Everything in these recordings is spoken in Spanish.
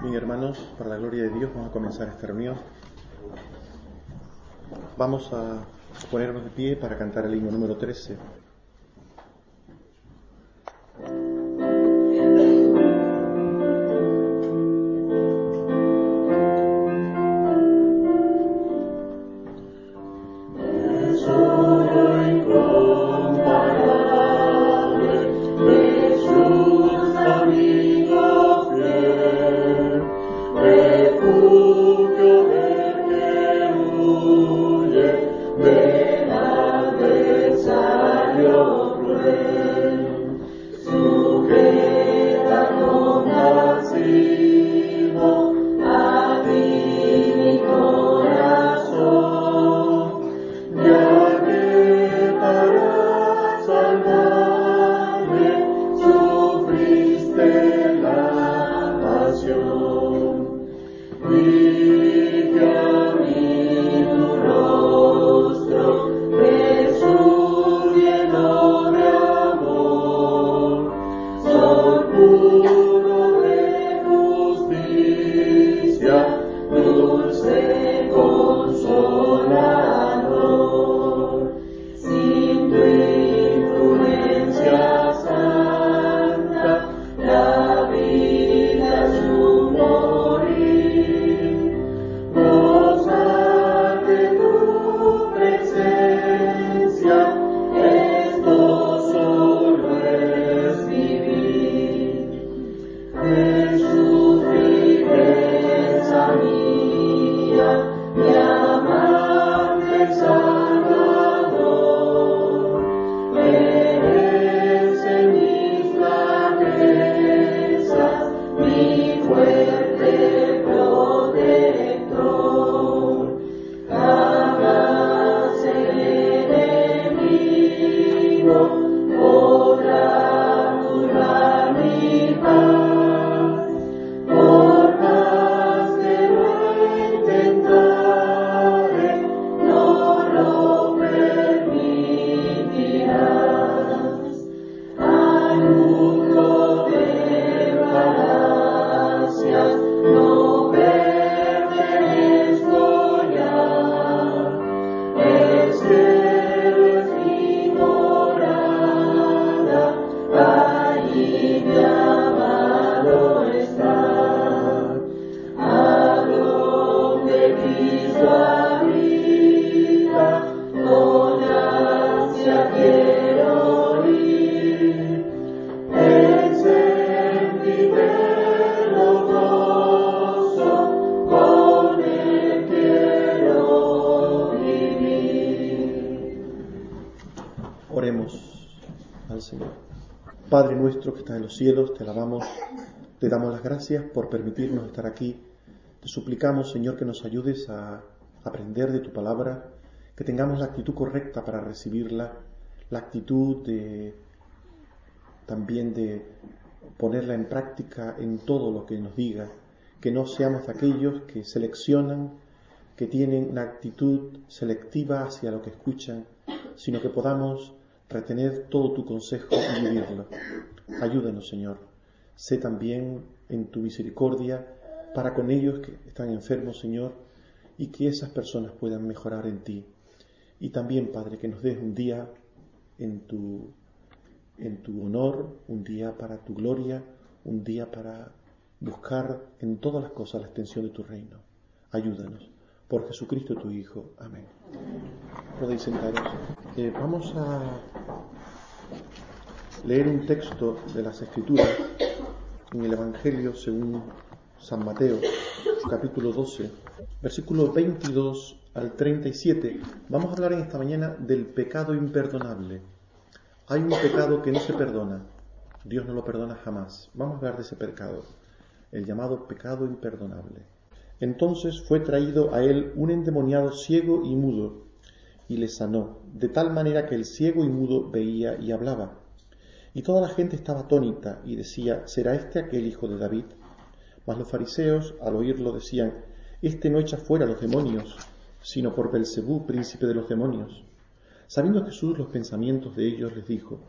Bien, hermanos, para la gloria de Dios vamos a comenzar esta reunión. Vamos a ponernos de pie para cantar el himno número 13. Los cielos, te alabamos, te damos las gracias por permitirnos estar aquí. Te suplicamos, Señor, que nos ayudes a aprender de tu palabra, que tengamos la actitud correcta para recibirla, la actitud de también de ponerla en práctica en todo lo que nos diga, que no seamos aquellos que seleccionan, que tienen una actitud selectiva hacia lo que escuchan, sino que podamos retener todo tu consejo y vivirlo. Ayúdanos, Señor. Sé también en tu misericordia para con ellos que están enfermos, Señor, y que esas personas puedan mejorar en ti. Y también, Padre, que nos des un día en tu, en tu honor, un día para tu gloria, un día para buscar en todas las cosas la extensión de tu reino. Ayúdanos. Por Jesucristo tu Hijo. Amén. Podéis sentaros. Eh, vamos a leer un texto de las Escrituras en el Evangelio según San Mateo, capítulo 12, versículo 22 al 37. Vamos a hablar en esta mañana del pecado imperdonable. Hay un pecado que no se perdona. Dios no lo perdona jamás. Vamos a hablar de ese pecado. el llamado pecado imperdonable. Entonces fue traído a él un endemoniado ciego y mudo, y le sanó, de tal manera que el ciego y mudo veía y hablaba. Y toda la gente estaba atónita y decía, ¿será este aquel hijo de David? Mas los fariseos, al oírlo, decían, Este no echa fuera los demonios, sino por Belcebú, príncipe de los demonios. Sabiendo Jesús los pensamientos de ellos, les dijo,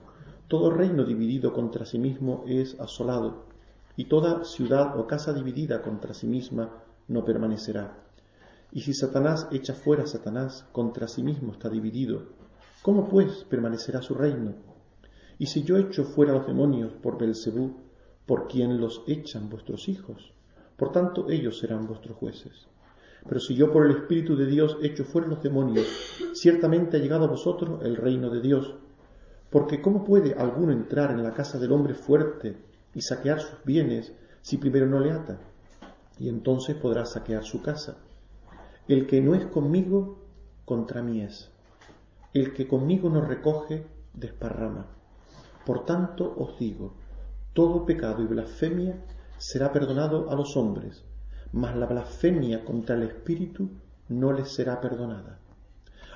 Todo reino dividido contra sí mismo es asolado, y toda ciudad o casa dividida contra sí misma no permanecerá. Y si Satanás echa fuera a Satanás, contra sí mismo está dividido. ¿Cómo pues permanecerá su reino? Y si yo echo fuera los demonios por Belcebú, por quien los echan vuestros hijos, por tanto ellos serán vuestros jueces. Pero si yo por el Espíritu de Dios echo fuera los demonios, ciertamente ha llegado a vosotros el reino de Dios. Porque ¿cómo puede alguno entrar en la casa del hombre fuerte y saquear sus bienes si primero no le ata? Y entonces podrá saquear su casa. El que no es conmigo, contra mí es. El que conmigo no recoge, desparrama. Por tanto os digo, todo pecado y blasfemia será perdonado a los hombres, mas la blasfemia contra el Espíritu no les será perdonada.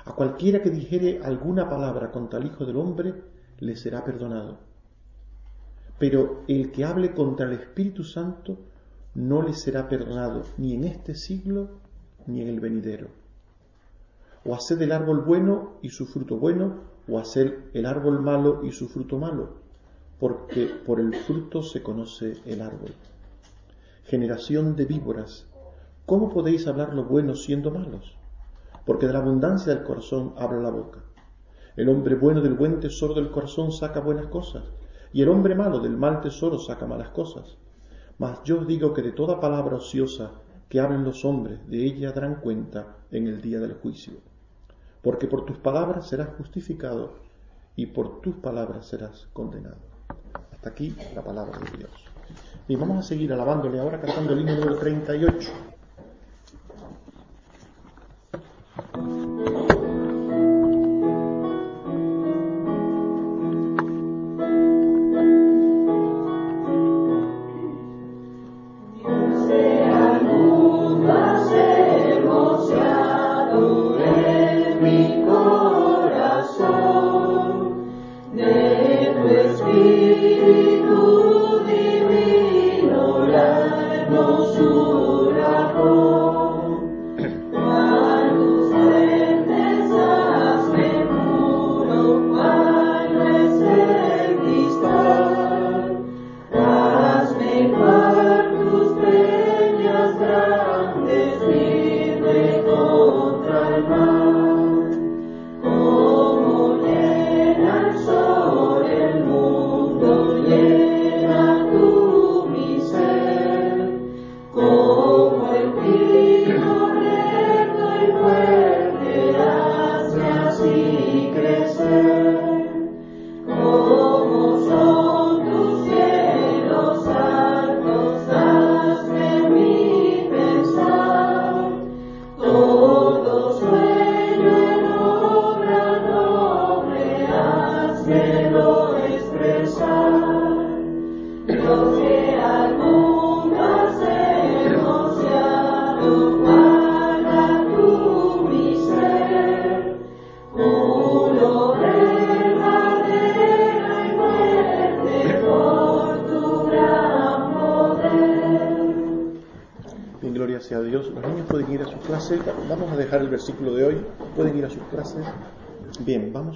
A cualquiera que dijere alguna palabra contra el Hijo del Hombre, le será perdonado. Pero el que hable contra el Espíritu Santo, no le será perdonado ni en este siglo ni en el venidero. O haced el árbol bueno y su fruto bueno, o hacer el árbol malo y su fruto malo, porque por el fruto se conoce el árbol. Generación de víboras, ¿cómo podéis hablar lo bueno siendo malos? Porque de la abundancia del corazón habla la boca. El hombre bueno del buen tesoro del corazón saca buenas cosas, y el hombre malo del mal tesoro saca malas cosas. Mas yo os digo que de toda palabra ociosa que hablen los hombres, de ella darán cuenta en el día del juicio. Porque por tus palabras serás justificado y por tus palabras serás condenado. Hasta aquí la palabra de Dios. Y vamos a seguir alabándole ahora cantando el himno número 38.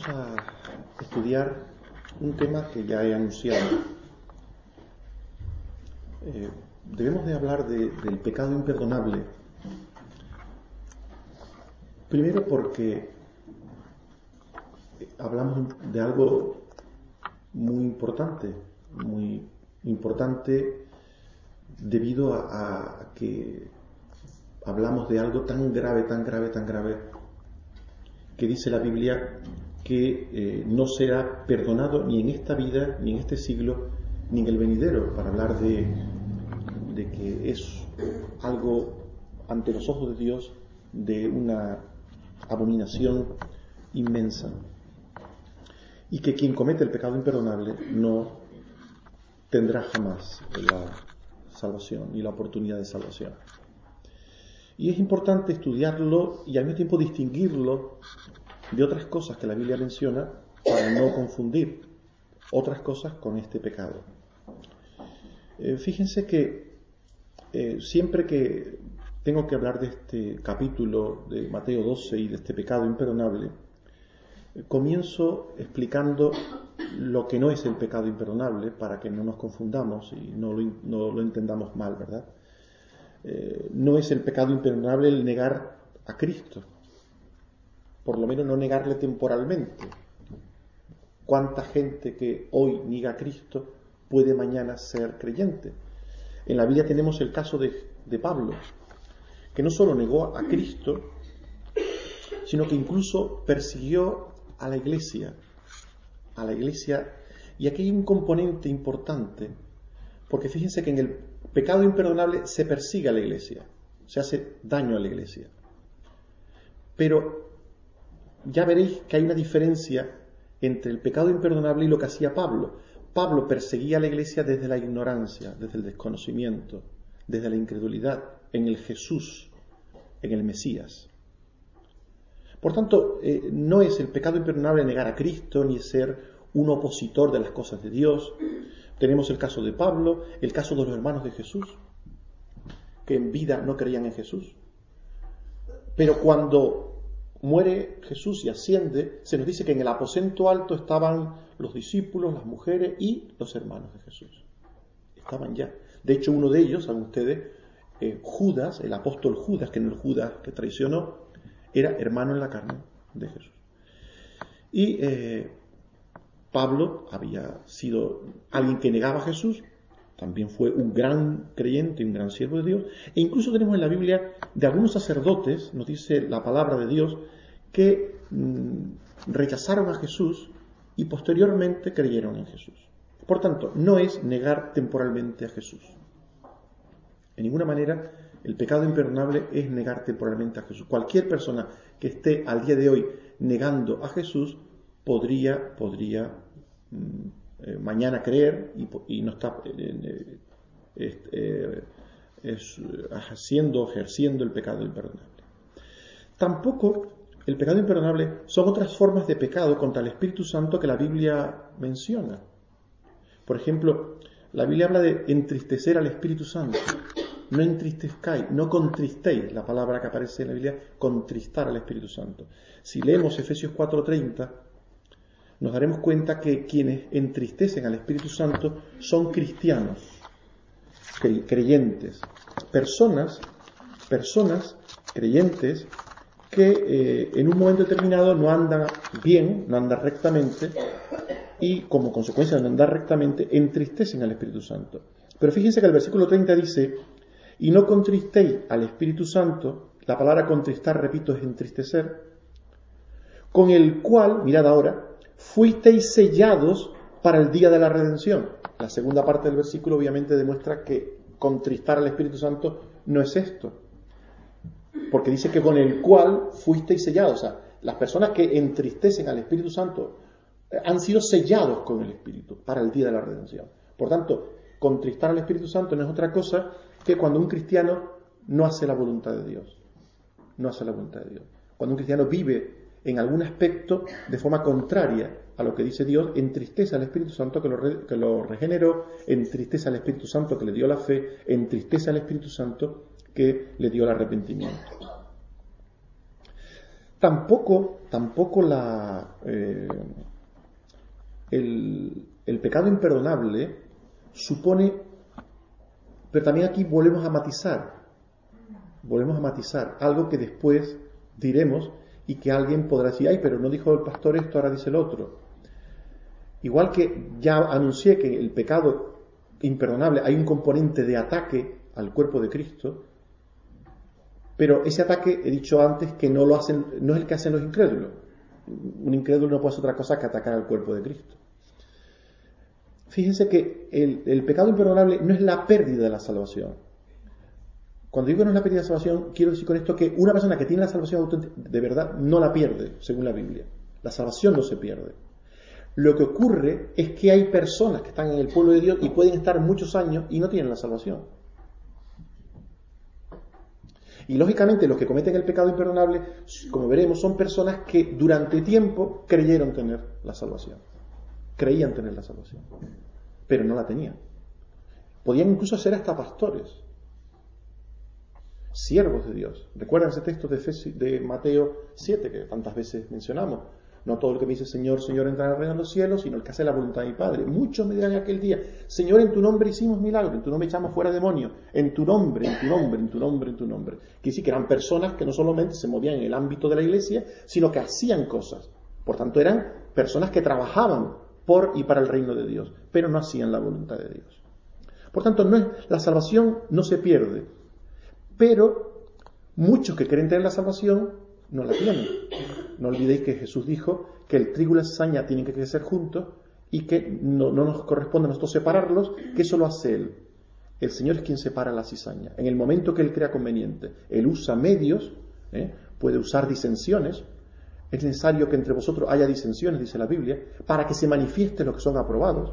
A estudiar un tema que ya he anunciado. Eh, debemos de hablar del pecado imperdonable. Primero porque hablamos de algo muy importante, muy importante debido a que hablamos de algo tan grave, tan grave, tan grave que dice la Biblia que eh, no será perdonado ni en esta vida, ni en este siglo, ni en el venidero, para hablar de, de que es algo ante los ojos de Dios de una abominación inmensa. Y que quien comete el pecado imperdonable no tendrá jamás la salvación y la oportunidad de salvación. Y es importante estudiarlo y al mismo tiempo distinguirlo de otras cosas que la Biblia menciona para no confundir otras cosas con este pecado. Eh, fíjense que eh, siempre que tengo que hablar de este capítulo de Mateo 12 y de este pecado imperdonable, eh, comienzo explicando lo que no es el pecado imperdonable para que no nos confundamos y no lo, entendamos mal, ¿verdad? no es el pecado imperdonable el negar a Cristo, por lo menos no negarle temporalmente. ¿Cuánta gente que hoy niega a Cristo puede mañana ser creyente? En la Biblia tenemos el caso de, de Pablo, que no solo negó a Cristo, sino que incluso persiguió a la iglesia, a la iglesia, y aquí hay un componente importante, porque fíjense que en el pecado imperdonable se persigue a la iglesia, se hace daño a la iglesia. Pero ya veréis que hay una diferencia entre el pecado imperdonable y lo que hacía Pablo. Pablo perseguía a la iglesia desde la ignorancia, desde el desconocimiento, desde la incredulidad, en el Jesús, en el Mesías. Por tanto, eh, no es el pecado imperdonable negar a Cristo ni ser un opositor de las cosas de Dios. Tenemos el caso de Pablo, el caso de los hermanos de Jesús, que en vida no creían en Jesús. Pero cuando muere Jesús y asciende, se nos dice que en el aposento alto estaban los discípulos, las mujeres y los hermanos de Jesús. Estaban ya. De hecho, uno de ellos, saben ustedes, eh, Judas, el apóstol Judas, que no el Judas que traicionó, era hermano en la carne de Jesús. Y eh, Pablo había sido alguien que negaba a Jesús, también fue un gran creyente y un gran siervo de Dios. E incluso tenemos en la Biblia de algunos sacerdotes, nos dice la palabra de Dios, que mm, rechazaron a Jesús y posteriormente creyeron en Jesús. Por tanto, no es negar temporalmente a Jesús. En ninguna manera el pecado imperdonable es negar temporalmente a Jesús. Cualquier persona que esté al día de hoy negando a Jesús podría, podría mm, eh, mañana creer y, no está eh, eh, haciendo, ejerciendo el pecado imperdonable. Tampoco el pecado imperdonable son otras formas de pecado contra el Espíritu Santo que la Biblia menciona. Por ejemplo, la Biblia habla de entristecer al Espíritu Santo. No entristezcáis, no contristéis, la palabra que aparece en la Biblia, contristar al Espíritu Santo. Si leemos Efesios 4:30, nos daremos cuenta que quienes entristecen al Espíritu Santo son cristianos, creyentes, personas, personas creyentes que eh, en un momento determinado no andan bien, no andan rectamente y como consecuencia de no andar rectamente entristecen al Espíritu Santo. Pero fíjense que el versículo 30 dice, y no contristéis al Espíritu Santo, la palabra contristar, repito, es entristecer, con el cual, mirad ahora, fuisteis sellados para el día de la redención. La segunda parte del versículo obviamente demuestra que contristar al Espíritu Santo no es esto, porque dice que con el cual fuisteis sellados. O sea, las personas que entristecen al Espíritu Santo eh, han sido sellados con el Espíritu para el día de la redención. Por tanto, contristar al Espíritu Santo no es otra cosa que cuando un cristiano no hace la voluntad de Dios. No hace la voluntad de Dios. Cuando un cristiano vive en algún aspecto de forma contraria a lo que dice Dios, entristece al Espíritu Santo que lo, que lo regeneró, al Espíritu Santo que le dio la fe, entristece al Espíritu Santo que le dio el arrepentimiento. Tampoco, tampoco la, eh, el pecado imperdonable supone, pero también aquí volvemos a matizar, volvemos a matizar algo que después diremos y que alguien podrá decir, ay, pero no dijo el pastor esto, ahora dice el otro. Igual que ya anuncié que el pecado imperdonable hay un componente de ataque al cuerpo de Cristo, pero ese ataque, he dicho antes, que no lo hacen, no es el que hacen los incrédulos. Un incrédulo no puede hacer otra cosa que atacar al cuerpo de Cristo. Fíjense que el, el pecado imperdonable no es la pérdida de la salvación, cuando digo que no es la pérdida de salvación, quiero decir con esto que una persona que tiene la salvación de verdad no la pierde, según la Biblia. La salvación no se pierde. Lo que ocurre es que hay personas que están en el pueblo de Dios y pueden estar muchos años y no tienen la salvación. Y lógicamente los que cometen el pecado imperdonable, como veremos, son personas que durante tiempo creyeron tener la salvación. Creían tener la salvación, pero no la tenían. Podían incluso ser hasta pastores, siervos de Dios. ¿Recuerdan ese texto de, Mateo 7 que tantas veces mencionamos? No todo el que me dice Señor, Señor entrará al reino de los cielos, sino el que hace la voluntad de mi Padre. Muchos me dirán aquel día, Señor, en tu nombre hicimos milagros, en tu nombre echamos fuera demonios, en tu nombre, en tu nombre, en tu nombre, en tu nombre. Que sí que eran personas que no solamente se movían en el ámbito de la iglesia, sino que hacían cosas. Por tanto, eran personas que trabajaban por y para el reino de Dios, pero no hacían la voluntad de Dios. Por tanto, no es, la salvación no se pierde, pero muchos que creen tener la salvación no la tienen. No olvidéis que Jesús dijo que el trigo y la cizaña tienen que crecer juntos y que no, nos corresponde a nosotros separarlos, que eso lo hace Él. El Señor es quien separa la cizaña. En el momento que Él crea conveniente, Él usa medios, ¿eh? puede usar disensiones. Es necesario que entre vosotros haya disensiones, dice la Biblia, para que se manifieste lo que son aprobados.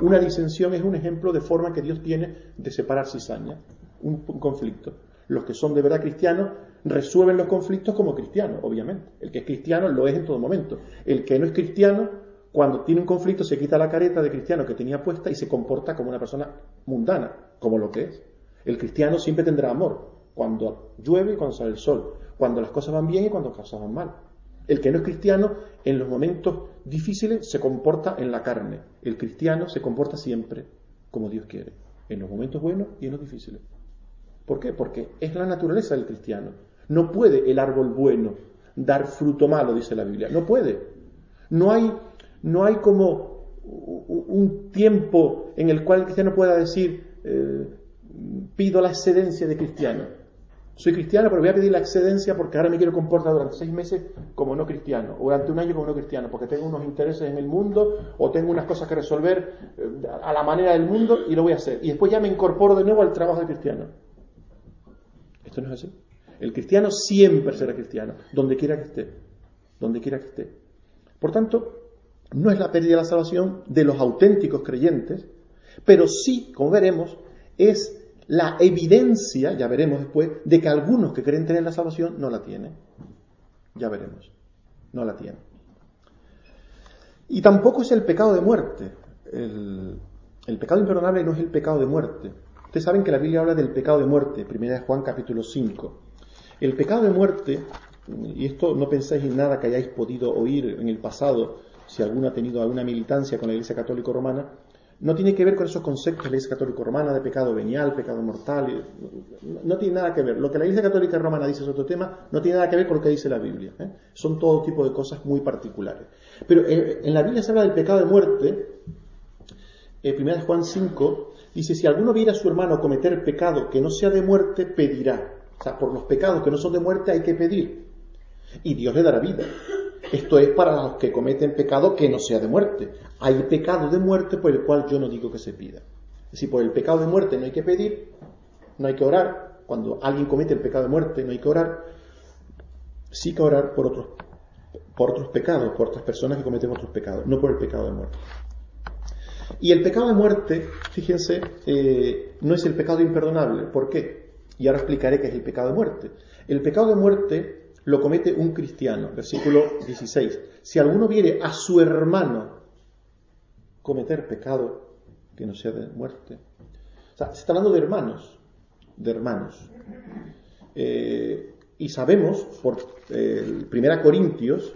Una disensión es un ejemplo de forma que Dios tiene de separar cizaña, un conflicto. Los que son de verdad cristianos resuelven los conflictos como cristianos, obviamente. El que es cristiano lo es en todo momento. El que no es cristiano, cuando tiene un conflicto, se quita la careta de cristiano que tenía puesta y se comporta como una persona mundana, como lo que es. El cristiano siempre tendrá amor, cuando llueve y cuando sale el sol, cuando las cosas van bien y cuando las cosas van mal. El que no es cristiano, en los momentos difíciles, se comporta en la carne. El cristiano se comporta siempre como Dios quiere, en los momentos buenos y en los difíciles. ¿Por qué? Porque es la naturaleza del cristiano. No puede el árbol bueno dar fruto malo, dice la Biblia. No puede. No hay, no hay como un tiempo en el cual el cristiano pueda decir, eh, pido la excedencia de cristiano. Soy cristiano, pero voy a pedir la excedencia porque ahora me quiero comportar durante seis meses como no cristiano, o durante un año como no cristiano, porque tengo unos intereses en el mundo, o tengo unas cosas que resolver eh, a la manera del mundo y lo voy a hacer. Y después ya me incorporo de nuevo al trabajo de cristiano. Esto no es así. El cristiano siempre será cristiano, donde quiera que esté. Donde quiera que esté. Por tanto, no es la pérdida de la salvación de los auténticos creyentes, pero sí, como veremos, es la evidencia, ya veremos después, de que algunos que creen tener la salvación no la tienen. Ya veremos. No la tienen. Y tampoco es el pecado de muerte. El, el pecado imperdonable no es el pecado de muerte. Saben que la Biblia habla del pecado de muerte, primera de Juan capítulo 5. El pecado de muerte, y esto no pensáis en nada que hayáis podido oír en el pasado, si alguno ha tenido alguna militancia con la Iglesia Católica Romana, no tiene que ver con esos conceptos de la Iglesia Católica Romana de pecado venial, pecado mortal, no tiene nada que ver. Lo que la Iglesia Católica Romana dice es otro tema, no tiene nada que ver con lo que dice la Biblia. ¿eh? Son todo tipo de cosas muy particulares. Pero eh, en la Biblia se habla del pecado de muerte, en 1 Juan 5, dice, si alguno viera a su hermano cometer pecado que no sea de muerte, pedirá. O sea, por los pecados que no son de muerte hay que pedir. Y Dios le dará vida. Esto es para los que cometen pecado que no sea de muerte. Hay pecado de muerte por el cual yo no digo que se pida. Si por el pecado de muerte no hay que pedir, no hay que orar. Cuando alguien comete el pecado de muerte no hay que orar. Sí que orar por otros, por otros pecados, por otras personas que cometen otros pecados, no por el pecado de muerte. Y el pecado de muerte, fíjense, eh, no es el pecado imperdonable. ¿Por qué? Y ahora explicaré qué es el pecado de muerte. El pecado de muerte lo comete un cristiano, versículo 16. Si alguno viere a su hermano cometer pecado que no sea de muerte. O sea, se está hablando de hermanos, de hermanos. Eh, y sabemos por eh, 1 Corintios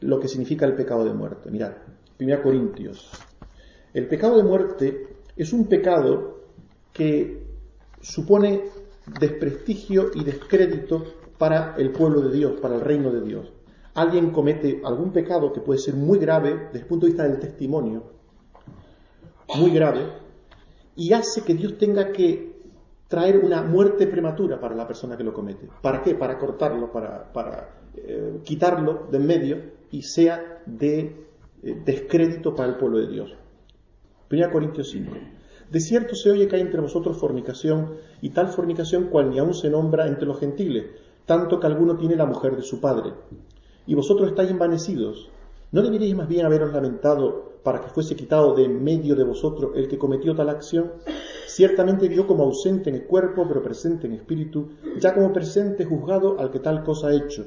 lo que significa el pecado de muerte. Mirad, 1 Corintios. El pecado de muerte es un pecado que supone desprestigio y descrédito para el pueblo de Dios, para el reino de Dios. Alguien comete algún pecado que puede ser muy grave desde el punto de vista del testimonio, muy grave, y hace que Dios tenga que traer una muerte prematura para la persona que lo comete. ¿Para qué? Para cortarlo, para, eh, quitarlo de en medio y sea de eh, descrédito para el pueblo de Dios. 1 Corintios 5. De cierto se oye que hay entre vosotros fornicación, y tal fornicación cual ni aún se nombra entre los gentiles, tanto que alguno tiene la mujer de su padre. Y vosotros estáis envanecidos. ¿No deberíais más bien haberos lamentado para que fuese quitado de en medio de vosotros el que cometió tal acción, ciertamente vio como ausente en el cuerpo, pero presente en espíritu, ya como presente juzgado al que tal cosa ha hecho.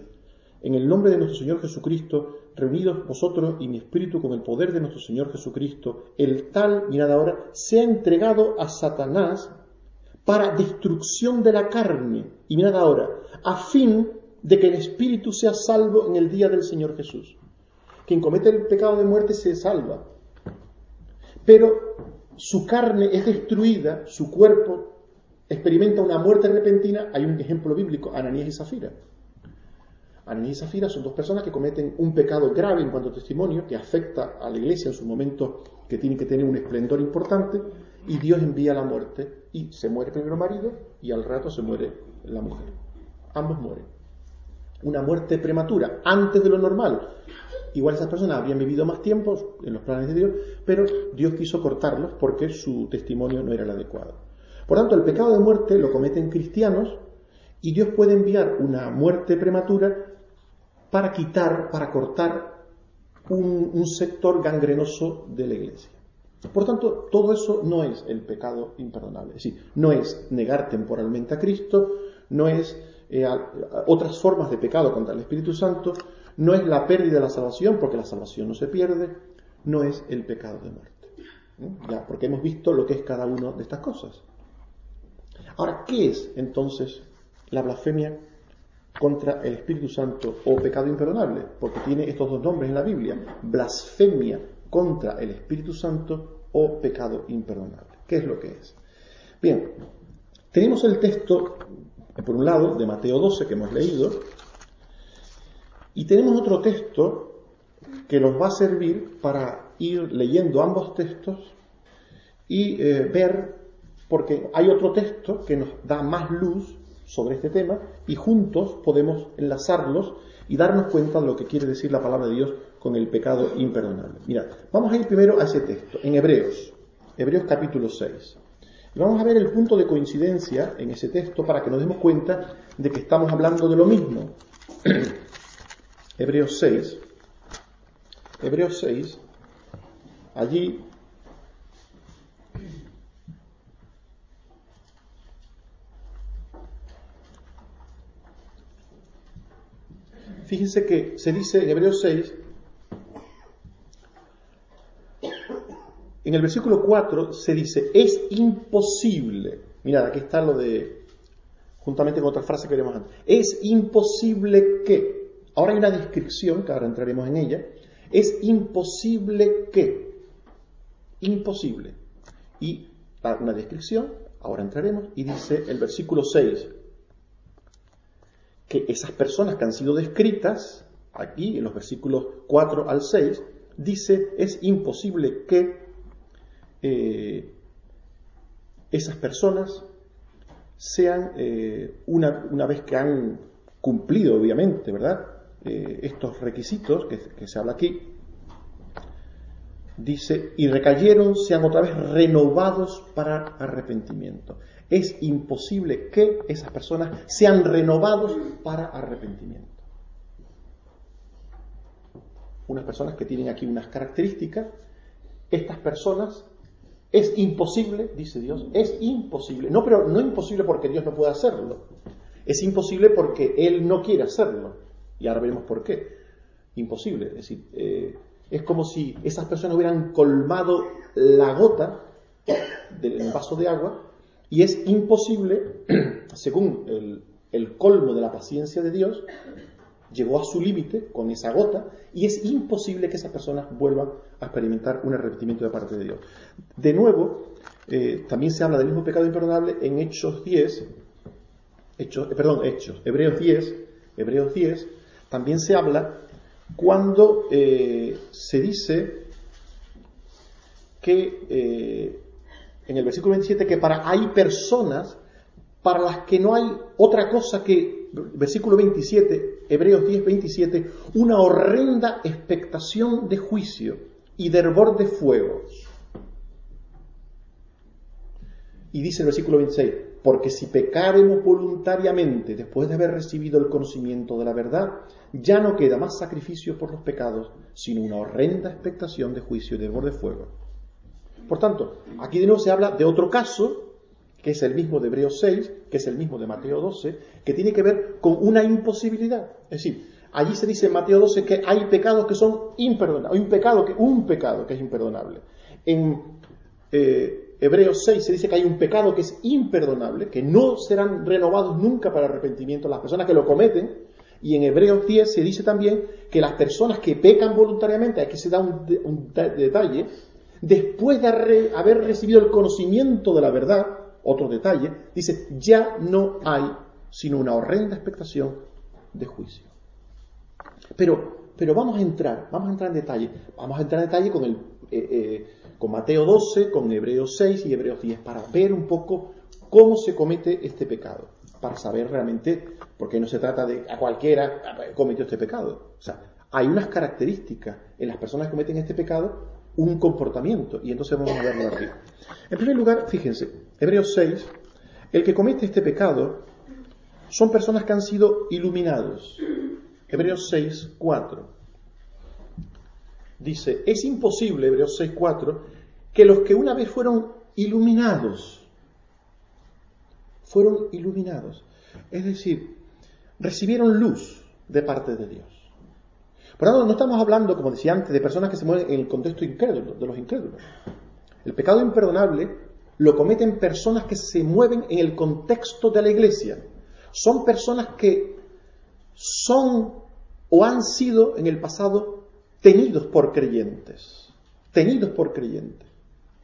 En el nombre de nuestro Señor Jesucristo, reunidos vosotros y mi espíritu con el poder de nuestro Señor Jesucristo, el tal, mirad ahora, se ha entregado a Satanás para destrucción de la carne. Y mirad ahora, a fin de que el espíritu sea salvo en el día del Señor Jesús. Quien comete el pecado de muerte se salva. Pero su carne es destruida, su cuerpo experimenta una muerte repentina. Hay un ejemplo bíblico, Ananías y Zafira. Ananías y Zafira son dos personas que cometen un pecado grave en cuanto a testimonio, que afecta a la iglesia en su momento que tiene que tener un esplendor importante, y Dios envía la muerte, y se muere primero marido, y al rato se muere la mujer. Ambos mueren. Una muerte prematura, antes de lo normal. Igual esas personas habían vivido más tiempo en los planes de Dios, pero Dios quiso cortarlos porque su testimonio no era el adecuado. Por tanto, el pecado de muerte lo cometen cristianos y Dios puede enviar una muerte prematura para quitar, para cortar un, sector gangrenoso de la iglesia. Por tanto, todo eso no es el pecado imperdonable. Es decir, no es negar temporalmente a Cristo, no es eh, otras formas de pecado contra el Espíritu Santo, no es la pérdida de la salvación, porque la salvación no se pierde, no es el pecado de muerte. ¿Mm? Ya, porque hemos visto lo que es cada una de estas cosas. Ahora, ¿qué es entonces la blasfemia contra el Espíritu Santo o pecado imperdonable? Porque tiene estos dos nombres en la Biblia, blasfemia contra el Espíritu Santo o pecado imperdonable. ¿Qué es lo que es? Bien, tenemos el texto, por un lado, de Mateo 12 que hemos leído, y tenemos otro texto que nos va a servir para ir leyendo ambos textos y eh, ver, porque hay otro texto que nos da más luz sobre este tema y juntos podemos enlazarlos y darnos cuenta de lo que quiere decir la palabra de Dios con el pecado imperdonable. Mirad, vamos a ir primero a ese texto, en Hebreos, Hebreos capítulo 6. Y vamos a ver el punto de coincidencia en ese texto para que nos demos cuenta de que estamos hablando de lo mismo. Hebreos 6. Hebreos 6. Allí Fíjense que se dice en Hebreos 6, en el versículo 4 se dice, es imposible, mirad, aquí está lo de, juntamente con otra frase que veremos antes, es imposible que, ahora hay una descripción, que ahora entraremos en ella, es imposible que, imposible, y una descripción, ahora entraremos, y dice el versículo 6, que esas personas que han sido descritas aquí en los versículos 4 al 6, dice es imposible que eh, esas personas sean, eh, una, una, vez que han cumplido, obviamente, ¿verdad? Eh, estos requisitos que, que se habla aquí, dice, y recayeron, sean otra vez renovados para arrepentimiento es imposible que esas personas sean renovados para arrepentimiento. Unas personas que tienen aquí unas características, estas personas es imposible, dice Dios, es imposible. No, pero no imposible porque Dios no puede hacerlo. Es imposible porque Él no quiere hacerlo. Y ahora veremos por qué. Imposible. Es decir, eh, es como si esas personas hubieran colmado la gota del vaso de agua y es imposible, según el, colmo de la paciencia de Dios, llegó a su límite con esa gota y es imposible que esas personas vuelvan a experimentar un arrepentimiento de parte de Dios. De nuevo, eh, también se habla del mismo pecado imperdonable en Hechos 10, Hechos, eh, perdón, Hechos, Hebreos 10, Hebreos 10, también se habla cuando eh, se dice que en el versículo 27 que para hay personas para las que no hay otra cosa que, versículo 27, Hebreos 10, 27, una horrenda expectación de juicio y de hervor de fuego. Y dice el versículo 26, porque si pecaremos voluntariamente después de haber recibido el conocimiento de la verdad, ya no queda más sacrificio por los pecados, sino una horrenda expectación de juicio y de de fuego. Por tanto, aquí de nuevo se habla de otro caso, que es el mismo de Hebreos 6, que es el mismo de Mateo 12, que tiene que ver con una imposibilidad. Es decir, allí se dice en Mateo 12 que hay pecados que son imperdonables, un pecado que, un pecado que es imperdonable. En eh, Hebreos 6 se dice que hay un pecado que es imperdonable, que no serán renovados nunca para arrepentimiento las personas que lo cometen, y en Hebreos 10 se dice también que las personas que pecan voluntariamente, aquí se da un, detalle, después de haber recibido el conocimiento de la verdad, otro detalle, dice, ya no hay sino una horrenda expectación de juicio. Pero, pero vamos a entrar, vamos a entrar en detalle, vamos a entrar en detalle con, el, eh, eh, con Mateo 12, con Hebreos 6 y Hebreos 10, para ver un poco cómo se comete este pecado para saber realmente, porque no se trata de a cualquiera cometió este pecado. O sea, hay unas características en las personas que cometen este pecado, un comportamiento, y entonces vamos a verlo aquí. En primer lugar, fíjense, Hebreos 6, el que comete este pecado son personas que han sido iluminados. Hebreos 6, 4. Dice, es imposible, Hebreos 6, 4, que los que una vez fueron iluminados, fueron iluminados. Es decir, recibieron luz de parte de Dios. Por tanto, no estamos hablando, como decía antes, de personas que se mueven en el contexto incrédulo, de los incrédulos. El pecado imperdonable lo cometen personas que se mueven en el contexto de la iglesia. Son personas que son o han sido en el pasado tenidos por creyentes, tenidos por creyentes,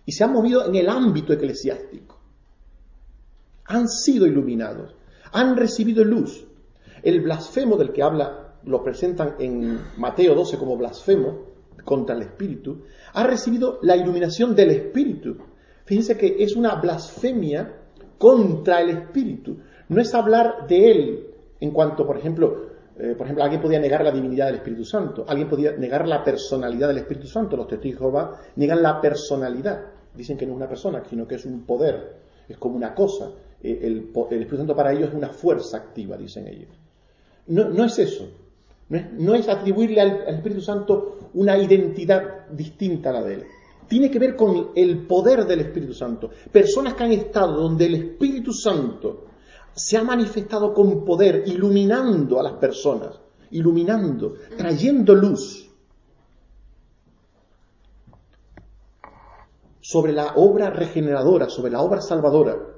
y se han movido en el ámbito eclesiástico han sido iluminados, han recibido luz. El blasfemo del que habla, lo presentan en Mateo 12 como blasfemo contra el Espíritu, ha recibido la iluminación del Espíritu. Fíjense que es una blasfemia contra el Espíritu. No es hablar de Él en cuanto, por ejemplo, eh, por ejemplo, alguien podía negar la divinidad del Espíritu Santo, alguien podía negar la personalidad del Espíritu Santo. Los testigos de Jehová niegan la personalidad. Dicen que no es una persona, sino que es un poder, es como una cosa. Eh, el, Espíritu Santo para ellos es una fuerza activa, dicen ellos. No, es eso. No es, atribuirle al, Espíritu Santo una identidad distinta a la de él. Tiene que ver con el poder del Espíritu Santo. Personas que han estado donde el Espíritu Santo se ha manifestado con poder, iluminando a las personas, iluminando, trayendo luz sobre la obra regeneradora, sobre la obra salvadora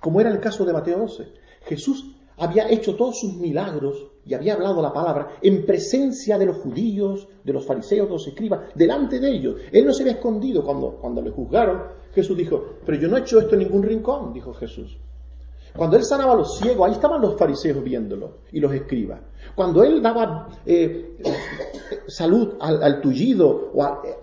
como era el caso de Mateo 12. Jesús había hecho todos sus milagros y había hablado la palabra en presencia de los judíos, de los fariseos, de los escribas, delante de ellos. Él no se había escondido cuando, cuando le juzgaron. Jesús dijo, pero yo no he hecho esto en ningún rincón, dijo Jesús. Cuando él sanaba a los ciegos, ahí estaban los fariseos viéndolo y los escribas. Cuando él daba eh, salud al, tullido,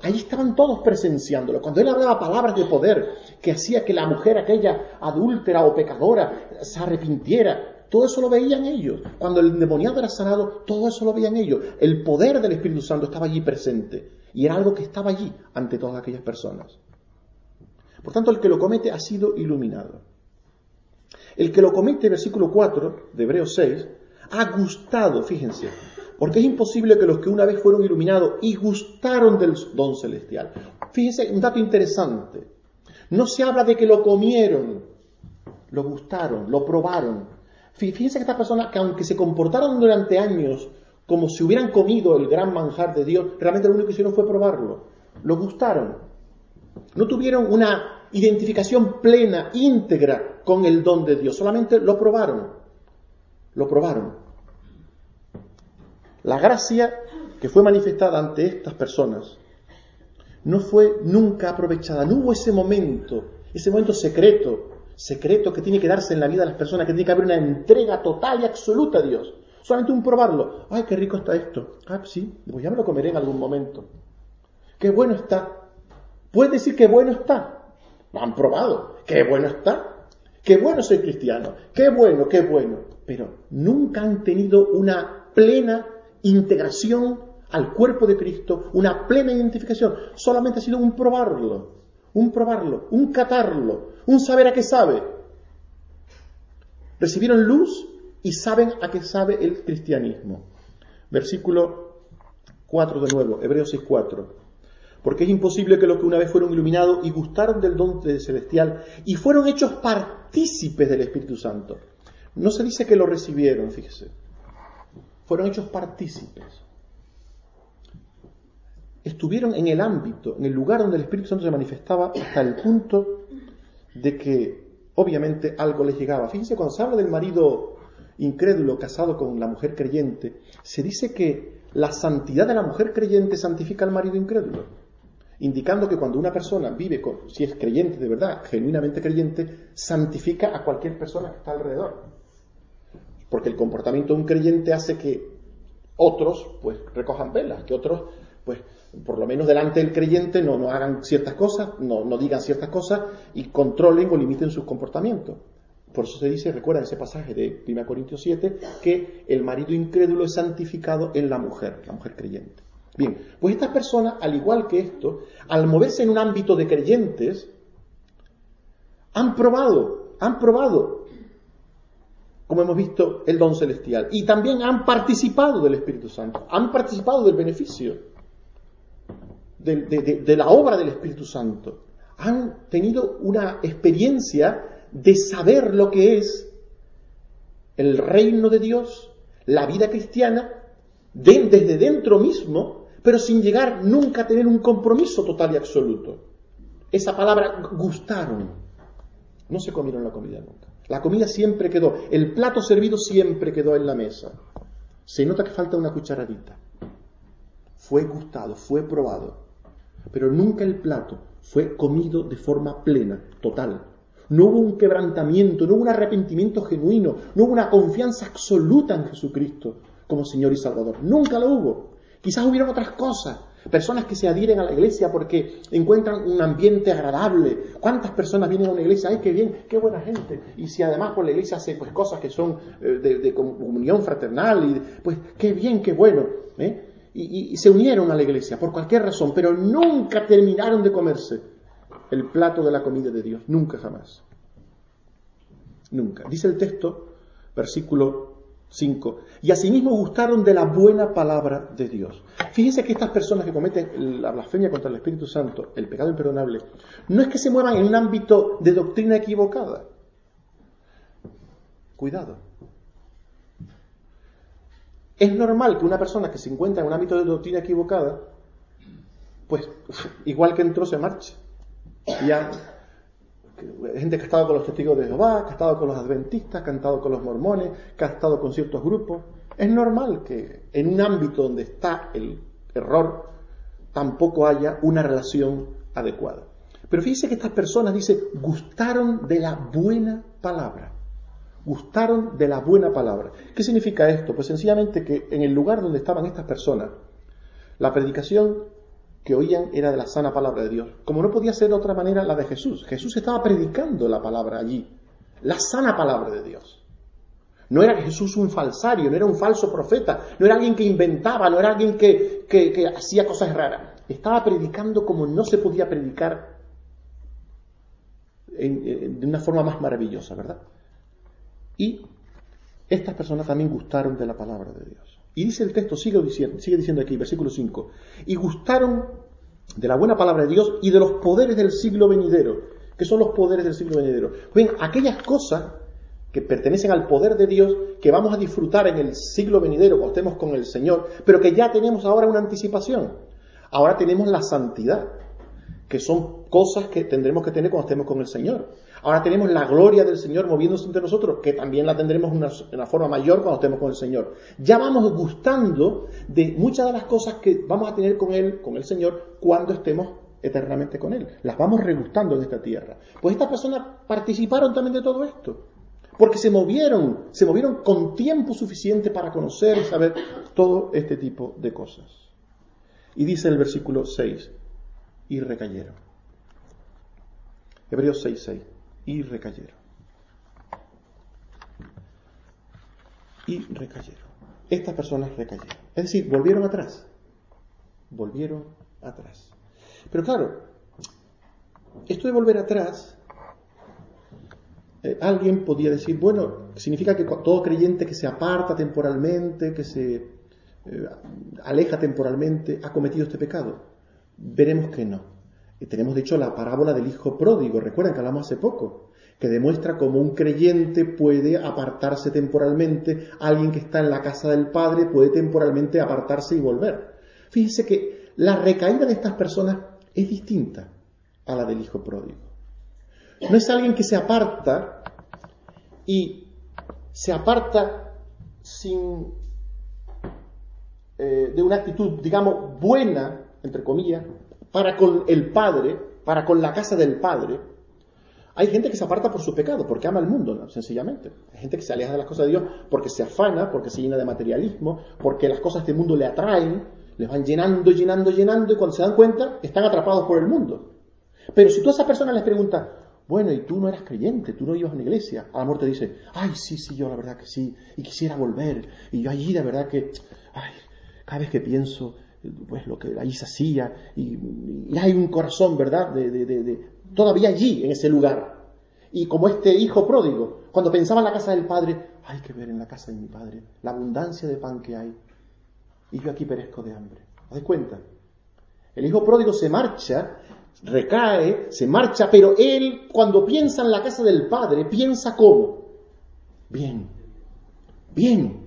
ahí estaban todos presenciándolo. Cuando él hablaba palabras de poder que hacía que la mujer aquella adúltera o pecadora se arrepintiera, todo eso lo veían ellos. Cuando el endemoniado era sanado, todo eso lo veían ellos. El poder del Espíritu Santo estaba allí presente y era algo que estaba allí ante todas aquellas personas. Por tanto, el que lo comete ha sido iluminado. El que lo comete, versículo 4 de Hebreos 6, ha gustado, fíjense, porque es imposible que los que una vez fueron iluminados y gustaron del don celestial. Fíjense, un dato interesante. No se habla de que lo comieron, lo gustaron, lo probaron. Fíjense que estas personas, que aunque se comportaron durante años como si hubieran comido el gran manjar de Dios, realmente lo único que hicieron fue probarlo. Lo gustaron. No tuvieron una identificación plena, íntegra con el don de Dios. Solamente lo probaron. Lo probaron. La gracia que fue manifestada ante estas personas no fue nunca aprovechada. No hubo ese momento, ese momento secreto, secreto que tiene que darse en la vida de las personas, que tiene que haber una entrega total y absoluta a Dios. Solamente un probarlo. Ay, qué rico está esto. Ah, sí, pues ya me lo comeré en algún momento. Qué bueno está. Puedes decir que bueno está, lo han probado. Qué bueno está. Qué bueno soy cristiano. Qué bueno, qué bueno. Pero nunca han tenido una plena integración al cuerpo de Cristo, una plena identificación. Solamente ha sido un probarlo, un probarlo, un catarlo, un saber a qué sabe. recibieron luz y saben a qué sabe el cristianismo. Versículo 4 de nuevo, Hebreos 6.4. Porque es imposible que los que una vez fueron iluminados y gustaron del don celestial y fueron hechos partícipes del Espíritu Santo. No se dice que lo recibieron, fíjese. Fueron hechos partícipes. Estuvieron en el ámbito, en el lugar donde el Espíritu Santo se manifestaba hasta el punto de que obviamente algo les llegaba. Fíjense, cuando se habla del marido incrédulo casado con la mujer creyente, se dice que la santidad de la mujer creyente santifica al marido incrédulo indicando que cuando una persona vive, con, si es creyente de verdad, genuinamente creyente, santifica a cualquier persona que está alrededor. Porque el comportamiento de un creyente hace que otros, pues, recojan velas, que otros, pues, por lo menos delante del creyente no, no hagan ciertas cosas, no, no digan ciertas cosas y controlen o limiten sus comportamientos. Por eso se dice, recuerda ese pasaje de 1 Corintios 7, que el marido incrédulo es santificado en la mujer, la mujer creyente. Bien, pues estas personas, al igual que esto, al moverse en un ámbito de creyentes, han probado, han probado, como hemos visto, el don celestial. Y también han participado del Espíritu Santo, han participado del beneficio, de, de la obra del Espíritu Santo. Han tenido una experiencia de saber lo que es el reino de Dios, la vida cristiana, desde dentro mismo pero sin llegar nunca a tener un compromiso total y absoluto. Esa palabra gustaron. No se comieron la comida nunca. La comida siempre quedó, el plato servido siempre quedó en la mesa. Se nota que falta una cucharadita. Fue gustado, fue probado, pero nunca el plato fue comido de forma plena, total. No hubo un quebrantamiento, no hubo un arrepentimiento genuino, no hubo una confianza absoluta en Jesucristo como Señor y Salvador. Nunca lo hubo. Quizás hubieran otras cosas. Personas que se adhieren a la iglesia porque encuentran un ambiente agradable. ¿Cuántas personas vienen a una iglesia? ¡Ay, qué bien! ¡Qué buena gente! Y si además por la iglesia hace pues, cosas que son eh, de, comunión fraternal, y, pues qué bien, qué bueno. ¿eh? Y, se unieron a la iglesia por cualquier razón, pero nunca terminaron de comerse el plato de la comida de Dios. Nunca jamás. Nunca. Dice el texto, versículo 5. Y asimismo gustaron de la buena palabra de Dios. Fíjense que estas personas que cometen la blasfemia contra el Espíritu Santo, el pecado imperdonable, no es que se muevan en un ámbito de doctrina equivocada. Cuidado. Es normal que una persona que se encuentra en un ámbito de doctrina equivocada, pues igual que entró se marche. Ya gente que ha estado con los testigos de Jehová, que ha estado con los adventistas, que ha estado con los mormones, que ha estado con ciertos grupos. Es normal que en un ámbito donde está el error tampoco haya una relación adecuada. Pero fíjese que estas personas, dice, gustaron de la buena palabra. Gustaron de la buena palabra. ¿Qué significa esto? Pues sencillamente que en el lugar donde estaban estas personas, la predicación que oían era de la sana palabra de Dios. Como no podía ser de otra manera la de Jesús. Jesús estaba predicando la palabra allí, la sana palabra de Dios. No era Jesús un falsario, no era un falso profeta, no era alguien que inventaba, no era alguien que, que hacía cosas raras. Estaba predicando como no se podía predicar de una forma más maravillosa, ¿verdad? Y estas personas también gustaron de la palabra de Dios. Y dice el texto, sigue diciendo, sigue diciendo aquí, versículo 5, y gustaron de la buena palabra de Dios y de los poderes del siglo venidero. ¿Qué son los poderes del siglo venidero? Ven, aquellas cosas que pertenecen al poder de Dios, que vamos a disfrutar en el siglo venidero cuando estemos con el Señor, pero que ya tenemos ahora una anticipación. Ahora tenemos la santidad, que son cosas que tendremos que tener cuando estemos con el Señor. Ahora tenemos la gloria del Señor moviéndose entre nosotros, que también la tendremos en una, forma mayor cuando estemos con el Señor. Ya vamos gustando de muchas de las cosas que vamos a tener con Él, con el Señor, cuando estemos eternamente con Él. Las vamos regustando en esta tierra. Pues estas personas participaron también de todo esto. Porque se movieron, se movieron con tiempo suficiente para conocer y saber todo este tipo de cosas. Y dice el versículo 6, y recayeron. Hebreos 6, 6 y recayeron. Y recayeron. Estas personas recayeron. Es decir, volvieron atrás. Volvieron atrás. Pero claro, esto de volver atrás eh, alguien podría decir, bueno, significa que todo creyente que se aparta temporalmente, que se eh, aleja temporalmente, ha cometido este pecado. Veremos que no. Y tenemos de hecho la parábola del hijo pródigo, recuerdan que hablamos hace poco, que demuestra cómo un creyente puede apartarse temporalmente, alguien que está en la casa del Padre puede temporalmente apartarse y volver. Fíjense que la recaída de estas personas es distinta a la del hijo pródigo. No es alguien que se aparta y se aparta sin eh, de una actitud, digamos, buena, entre comillas, para con el Padre, para con la casa del Padre. Hay gente que se aparta por su pecado, porque ama el mundo, sencillamente. Hay gente que se aleja de las cosas de Dios porque se afana, porque se llena de materialismo, porque las cosas del mundo le atraen, les van llenando, llenando, llenando, y cuando se dan cuenta, están atrapados por el mundo. Pero si tú a esa persona les preguntas, bueno, y tú no eras creyente, tú no ibas a una iglesia, a la muerte dice, ay, sí, sí, yo la verdad que sí, y quisiera volver, y yo allí la verdad que, ay, cada vez que pienso, pues lo que allí se hacía, y, hay un corazón, ¿verdad?, de, de, de, todavía allí, en ese lugar. Y como este hijo pródigo, cuando pensaba en la casa del padre, hay que ver en la casa de mi padre la abundancia de pan que hay, y yo aquí perezco de hambre. ¿Te das cuenta? El hijo pródigo se marcha recae, se marcha, pero él cuando piensa en la casa del Padre, piensa cómo. Bien, bien.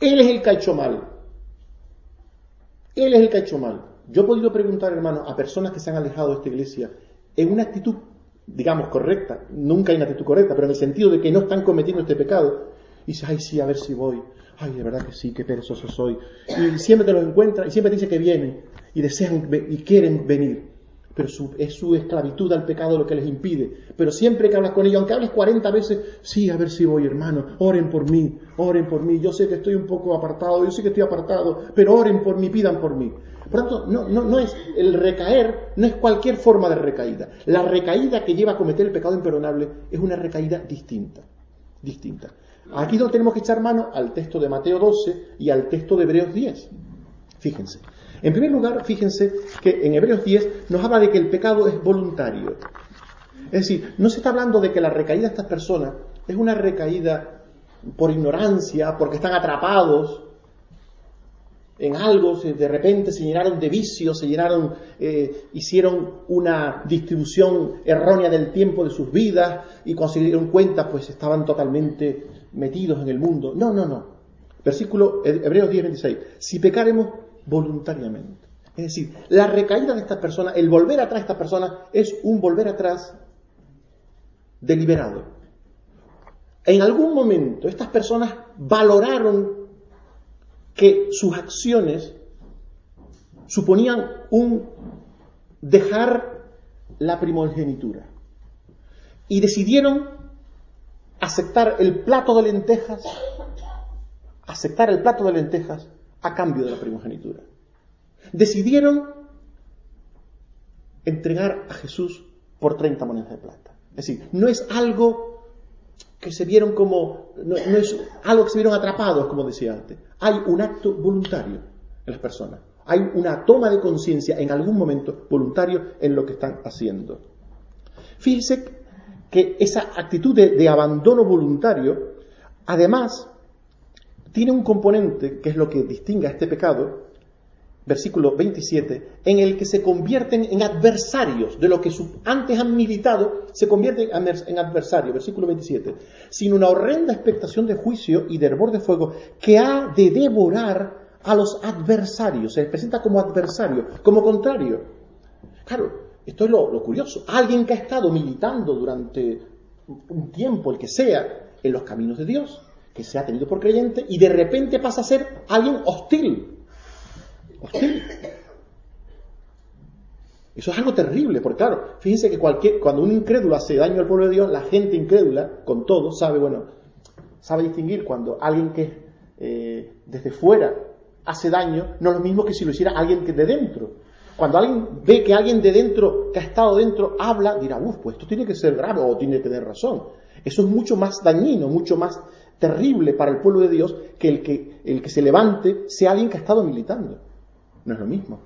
Él es el que ha hecho mal. Él es el que ha hecho mal. Yo he podido preguntar, hermano, a personas que se han alejado de esta iglesia en una actitud, digamos, correcta. Nunca hay una actitud correcta, pero en el sentido de que no están cometiendo este pecado. Y dice, ay, sí, a ver si voy. Ay, de verdad que sí, qué perezoso soy. Y siempre te lo encuentra y siempre te dice que viene y desean y quieren venir. Pero es su esclavitud al pecado lo que les impide. Pero siempre que hablas con ellos, aunque hables 40 veces, sí, a ver si voy, hermano, oren por mí, oren por mí. Yo sé que estoy un poco apartado, yo sé que estoy apartado, pero oren por mí, pidan por mí. Por tanto, no, no, no es el recaer, no es cualquier forma de recaída. La recaída que lleva a cometer el pecado imperdonable es una recaída distinta. Distinta. Aquí no tenemos que echar mano al texto de Mateo 12 y al texto de Hebreos 10. Fíjense. En primer lugar, fíjense que en Hebreos 10 nos habla de que el pecado es voluntario. Es decir, no se está hablando de que la recaída de estas personas es una recaída por ignorancia, porque están atrapados en algo, de repente se llenaron de vicios, se llenaron, eh, hicieron una distribución errónea del tiempo de sus vidas y cuando se dieron cuenta, pues estaban totalmente metidos en el mundo. No, no, no. Versículo Hebreos 10, 26. Si pecaremos, voluntariamente. Es decir, la recaída de esta persona, el volver atrás de esta persona, es un volver atrás deliberado. En algún momento estas personas valoraron que sus acciones suponían un dejar la primogenitura y decidieron aceptar el plato de lentejas, aceptar el plato de lentejas a cambio de la primogenitura. Decidieron entregar a Jesús por 30 monedas de plata. Es decir, no es algo que se vieron como, no, es algo que se vieron atrapados, como decía antes. Hay un acto voluntario en las personas. Hay una toma de conciencia en algún momento voluntario en lo que están haciendo. Fíjense que esa actitud de abandono voluntario, además, tiene un componente que es lo que distingue a este pecado, versículo 27, en el que se convierten en adversarios de lo que antes han militado, se convierten en adversarios, versículo 27, sin una horrenda expectación de juicio y de hervor de fuego que ha de devorar a los adversarios, se les presenta como adversario, como contrario. Claro, esto es lo, lo curioso. Alguien que ha estado militando durante un tiempo, el que sea, en los caminos de Dios, que se ha tenido por creyente y de repente pasa a ser alguien hostil. Hostil. Eso es algo terrible, porque claro, fíjense que cualquier, cuando un incrédulo hace daño al pueblo de Dios, la gente incrédula, con todo, sabe, bueno, sabe distinguir cuando alguien que eh, desde fuera hace daño, no es lo mismo que si lo hiciera alguien que de dentro. Cuando alguien ve que alguien de dentro, que ha estado dentro, habla, dirá, uff, pues esto tiene que ser grave o tiene que tener razón. Eso es mucho más dañino, mucho más terrible para el pueblo de Dios que el que, el que se levante sea alguien que ha estado militando. No es lo mismo.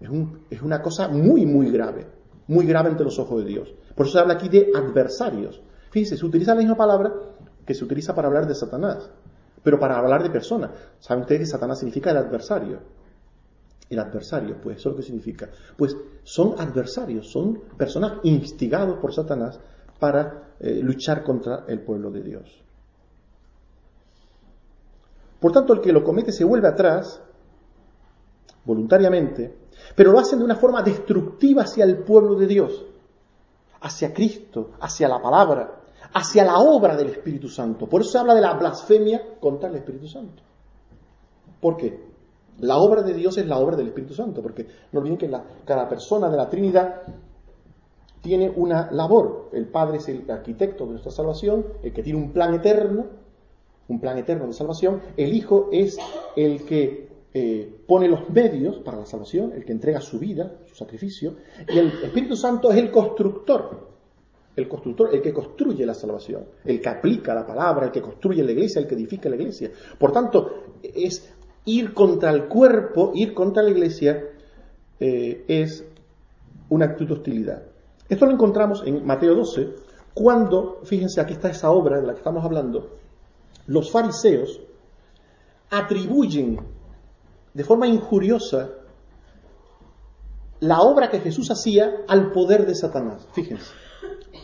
Es, un, es una cosa muy, muy grave. muy grave ante los ojos de Dios. Por eso se habla aquí de adversarios. Fíjense, se utiliza la misma palabra que se utiliza para hablar de Satanás, pero para hablar de personas. ¿Saben ustedes que Satanás significa el adversario? El adversario, pues, ¿eso es lo que significa? Pues son adversarios, son personas instigados por Satanás para eh, luchar contra el pueblo de Dios. Por tanto, el que lo comete se vuelve atrás voluntariamente, pero lo hacen de una forma destructiva hacia el pueblo de Dios, hacia Cristo, hacia la palabra, hacia la obra del Espíritu Santo. Por eso se habla de la blasfemia contra el Espíritu Santo. ¿Por qué? La obra de Dios es la obra del Espíritu Santo, porque no olviden que cada persona de la Trinidad tiene una labor. El Padre es el arquitecto de nuestra salvación, el que tiene un plan eterno, un plan eterno de salvación. El Hijo es el que eh, pone los medios para la salvación, el que entrega su vida, su sacrificio. Y el Espíritu Santo es el constructor, el constructor, el que construye la salvación, el que aplica la palabra, el que construye la iglesia, el que edifica la iglesia. Por tanto, es ir contra el cuerpo, ir contra la iglesia, eh, es una actitud de hostilidad. Esto lo encontramos en Mateo 12, cuando, fíjense, aquí está esa obra de la que estamos hablando, los fariseos atribuyen de forma injuriosa la obra que Jesús hacía al poder de Satanás. Fíjense.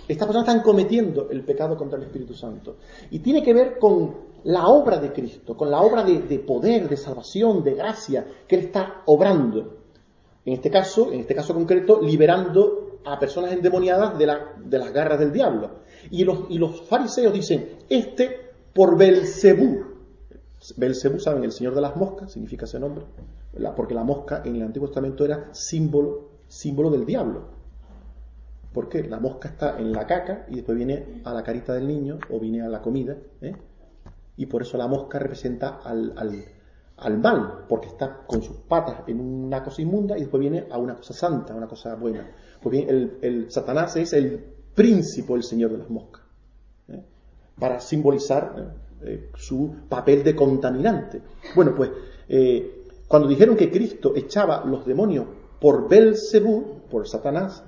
Estas personas están cometiendo el pecado contra el Espíritu Santo. Y tiene que ver con la obra de Cristo, con la obra de, poder, de salvación, de gracia que Él está obrando. En este caso, en este caso concreto, liberando a personas endemoniadas de, las garras del diablo. Y los, y los fariseos dicen, este por Belcebú. Belcebú, ¿saben? El señor de las moscas, significa ese nombre. Porque la mosca en el Antiguo Testamento era símbolo, símbolo del diablo. ¿Por qué? La mosca está en la caca y después viene a la carita del niño o viene a la comida. ¿eh? Y por eso la mosca representa al, al, mal, porque está con sus patas en una cosa inmunda y después viene a una cosa santa, a una cosa buena. Pues bien, el, el Satanás es el príncipe, el señor de las moscas. Para simbolizar eh, su papel de contaminante. Bueno, pues cuando dijeron que Cristo echaba los demonios por Belcebú, por Satanás,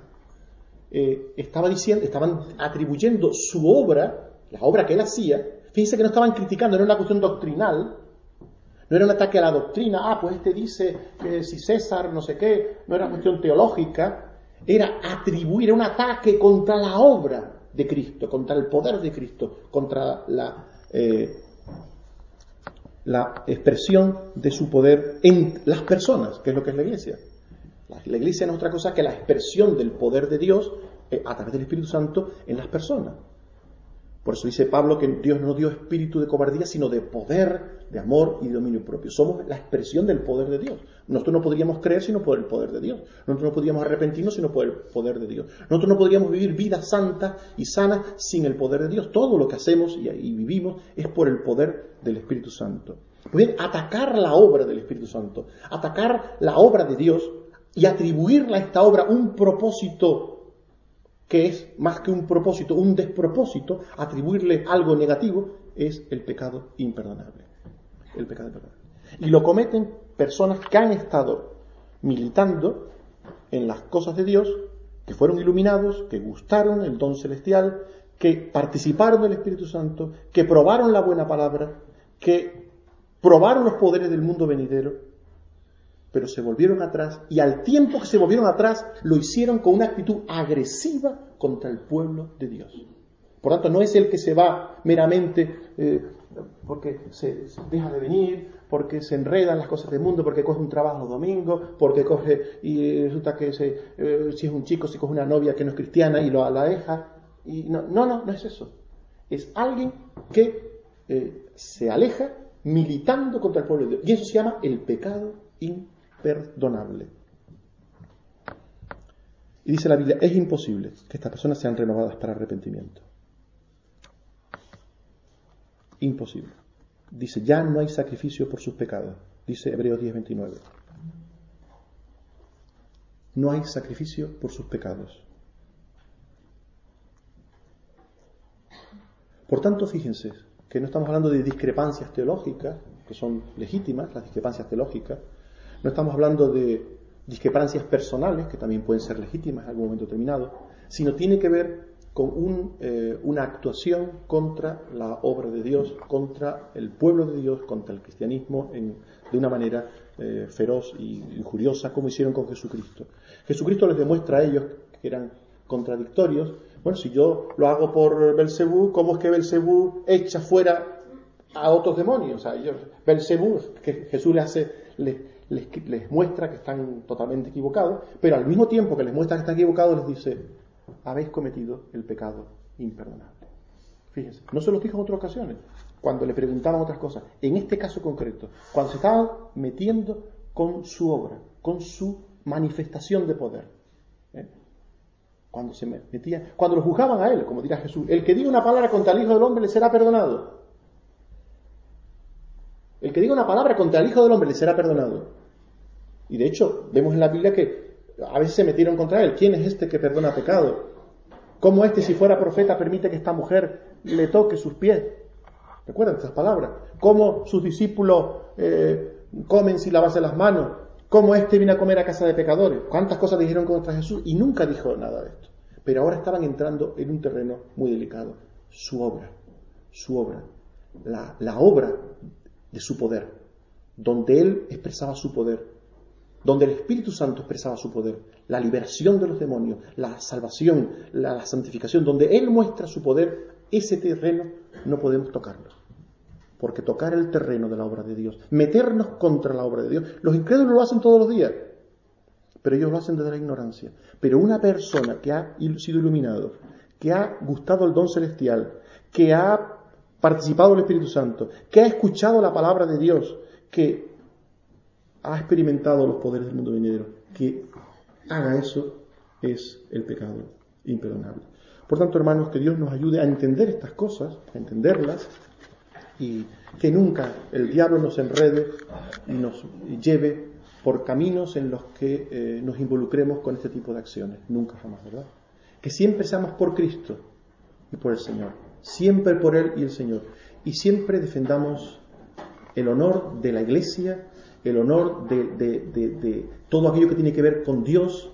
eh, estaba diciendo, estaban atribuyendo su obra, la obra que él hacía, fíjense que no estaban criticando, no era una cuestión doctrinal, no era un ataque a la doctrina, ah, pues este dice que si César no sé qué, no era una cuestión teológica, era atribuir, era un ataque contra la obra de Cristo, contra el poder de Cristo, contra la, eh, la expresión de su poder en las personas, que es lo que es la iglesia. La iglesia no es otra cosa que la expresión del poder de Dios eh, a través del Espíritu Santo en las personas. Por eso dice Pablo que Dios no dio espíritu de cobardía, sino de poder, de amor y de dominio propio. Somos la expresión del poder de Dios. Nosotros no podríamos creer sino por el poder de Dios. Nosotros no podríamos arrepentirnos sino por el poder de Dios. Nosotros no podríamos vivir vidas santas y sanas sin el poder de Dios. Todo lo que hacemos y, vivimos es por el poder del Espíritu Santo. Pues bien, atacar la obra del Espíritu Santo, atacar la obra de Dios y atribuirle a esta obra un propósito que es más que un propósito, un despropósito, atribuirle algo negativo, es el pecado imperdonable. El pecado imperdonable. Y lo cometen personas que han estado militando en las cosas de Dios, que fueron iluminados, que gustaron el don celestial, que participaron del Espíritu Santo, que probaron la buena palabra, que probaron los poderes del mundo venidero pero se volvieron atrás y al tiempo que se volvieron atrás lo hicieron con una actitud agresiva contra el pueblo de Dios. Por tanto, no es el que se va meramente eh, porque se, deja de venir, porque se enredan las cosas del mundo, porque coge un trabajo domingo, porque coge y resulta que eh, si es un chico, si coge una novia que no es cristiana y lo, la deja. No, no, no, es eso. Es alguien que eh, se aleja militando contra el pueblo de Dios. Y eso se llama el pecado perdonable. Y dice la Biblia, es imposible que estas personas sean renovadas para arrepentimiento. Imposible. Dice, ya no hay sacrificio por sus pecados. Dice Hebreos 10:29. No hay sacrificio por sus pecados. Por tanto, fíjense que no estamos hablando de discrepancias teológicas, que son legítimas, las discrepancias teológicas, no estamos hablando de discrepancias personales, que también pueden ser legítimas en algún momento determinado, sino tiene que ver con un, eh, una actuación contra la obra de Dios, contra el pueblo de Dios, contra el cristianismo, en, de una manera eh, feroz y injuriosa, como hicieron con Jesucristo. Jesucristo les demuestra a ellos que eran contradictorios. Bueno, si yo lo hago por Belcebú, ¿cómo es que Belcebú echa fuera a otros demonios? O sea, Belcebú, que Jesús les hace, les, muestra que están totalmente equivocados, pero al mismo tiempo que les muestra que están equivocados, les dice, habéis cometido el pecado imperdonable. Fíjense, no se lo dijo en otras ocasiones, cuando le preguntaban otras cosas. En este caso concreto, cuando se estaban metiendo con su obra, con su manifestación de poder. ¿eh? Cuando se metían, cuando lo juzgaban a él, como dirá Jesús, el que diga una palabra contra el Hijo del Hombre le será perdonado. El que diga una palabra contra el Hijo del Hombre le será perdonado. Y de hecho, vemos en la Biblia que a veces se metieron contra él. ¿Quién es este que perdona pecado? ¿Cómo este, si fuera profeta, permite que esta mujer le toque sus pies? ¿Recuerdan estas palabras? ¿Cómo sus discípulos eh, comen sin lavarse las manos? ¿Cómo este viene a comer a casa de pecadores? ¿Cuántas cosas dijeron contra Jesús? Y nunca dijo nada de esto. Pero ahora estaban entrando en un terreno muy delicado. Su obra, su obra, la obra de su poder, donde él expresaba su poder, donde el Espíritu Santo expresaba su poder, la liberación de los demonios, la salvación, la, santificación, donde Él muestra su poder, ese terreno no podemos tocarlo. Porque tocar el terreno de la obra de Dios, meternos contra la obra de Dios, los incrédulos lo hacen todos los días, pero ellos lo hacen desde la ignorancia. Pero una persona que ha sido iluminado, que ha gustado el don celestial, que ha participado del Espíritu Santo, que ha escuchado la palabra de Dios, que ha experimentado los poderes del mundo venidero, que haga eso es el pecado imperdonable. Por tanto, hermanos, que Dios nos ayude a entender estas cosas, a entenderlas, y que nunca el diablo nos enrede y nos lleve por caminos en los que eh, nos involucremos con este tipo de acciones. Nunca jamás, ¿verdad? Que siempre seamos por Cristo y por el Señor. Siempre por Él y el Señor. Y siempre defendamos el honor de la Iglesia el honor de, todo aquello que tiene que ver con Dios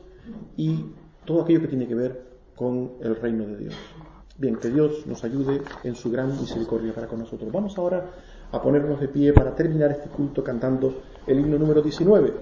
y todo aquello que tiene que ver con el reino de Dios. Bien, que Dios nos ayude en su gran misericordia para con nosotros. Vamos ahora a ponernos de pie para terminar este culto cantando el himno número 19.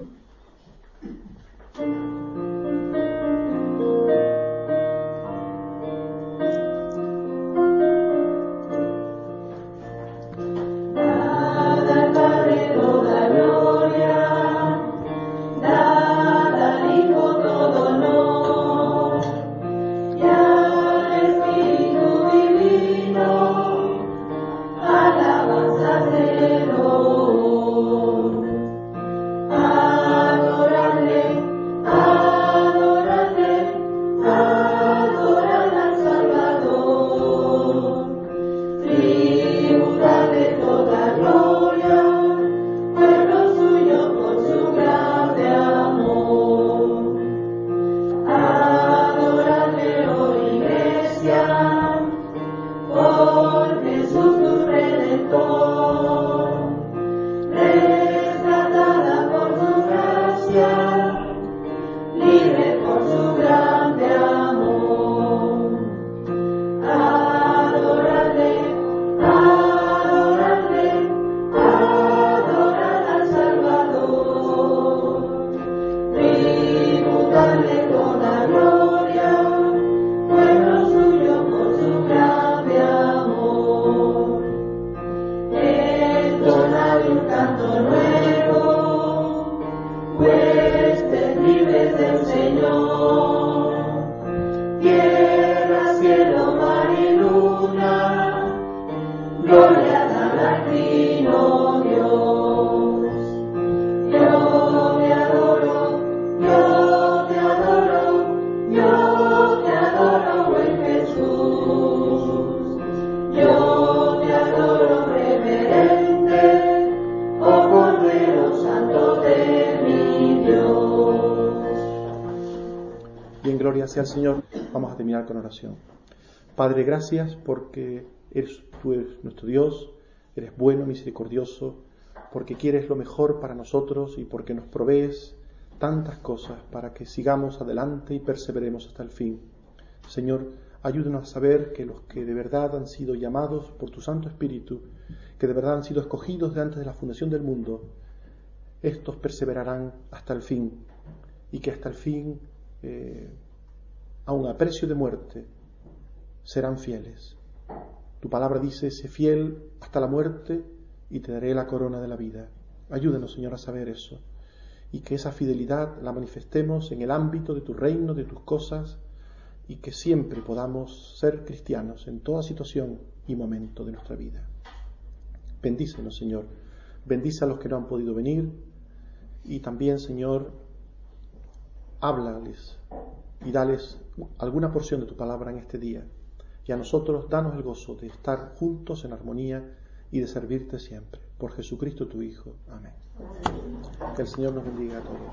Padre, gracias porque eres, tú eres nuestro Dios, eres bueno, misericordioso, porque quieres lo mejor para nosotros y porque nos provees tantas cosas para que sigamos adelante y perseveremos hasta el fin. Señor, ayúdenos a saber que los que de verdad han sido llamados por tu Santo Espíritu, que de verdad han sido escogidos de antes de la fundación del mundo, estos perseverarán hasta el fin y que hasta el fin, eh, aun a precio de muerte, serán fieles. Tu palabra dice, sé fiel hasta la muerte y te daré la corona de la vida. Ayúdenos, Señor, a saber eso y que esa fidelidad la manifestemos en el ámbito de tu reino, de tus cosas, y que siempre podamos ser cristianos en toda situación y momento de nuestra vida. Bendícenos, Señor. Bendice a los que no han podido venir y también, Señor, háblales y dales alguna porción de tu palabra en este día. Y a nosotros danos el gozo de estar juntos en armonía y de servirte siempre. Por Jesucristo tu Hijo. Amén. Que el Señor nos bendiga a todos.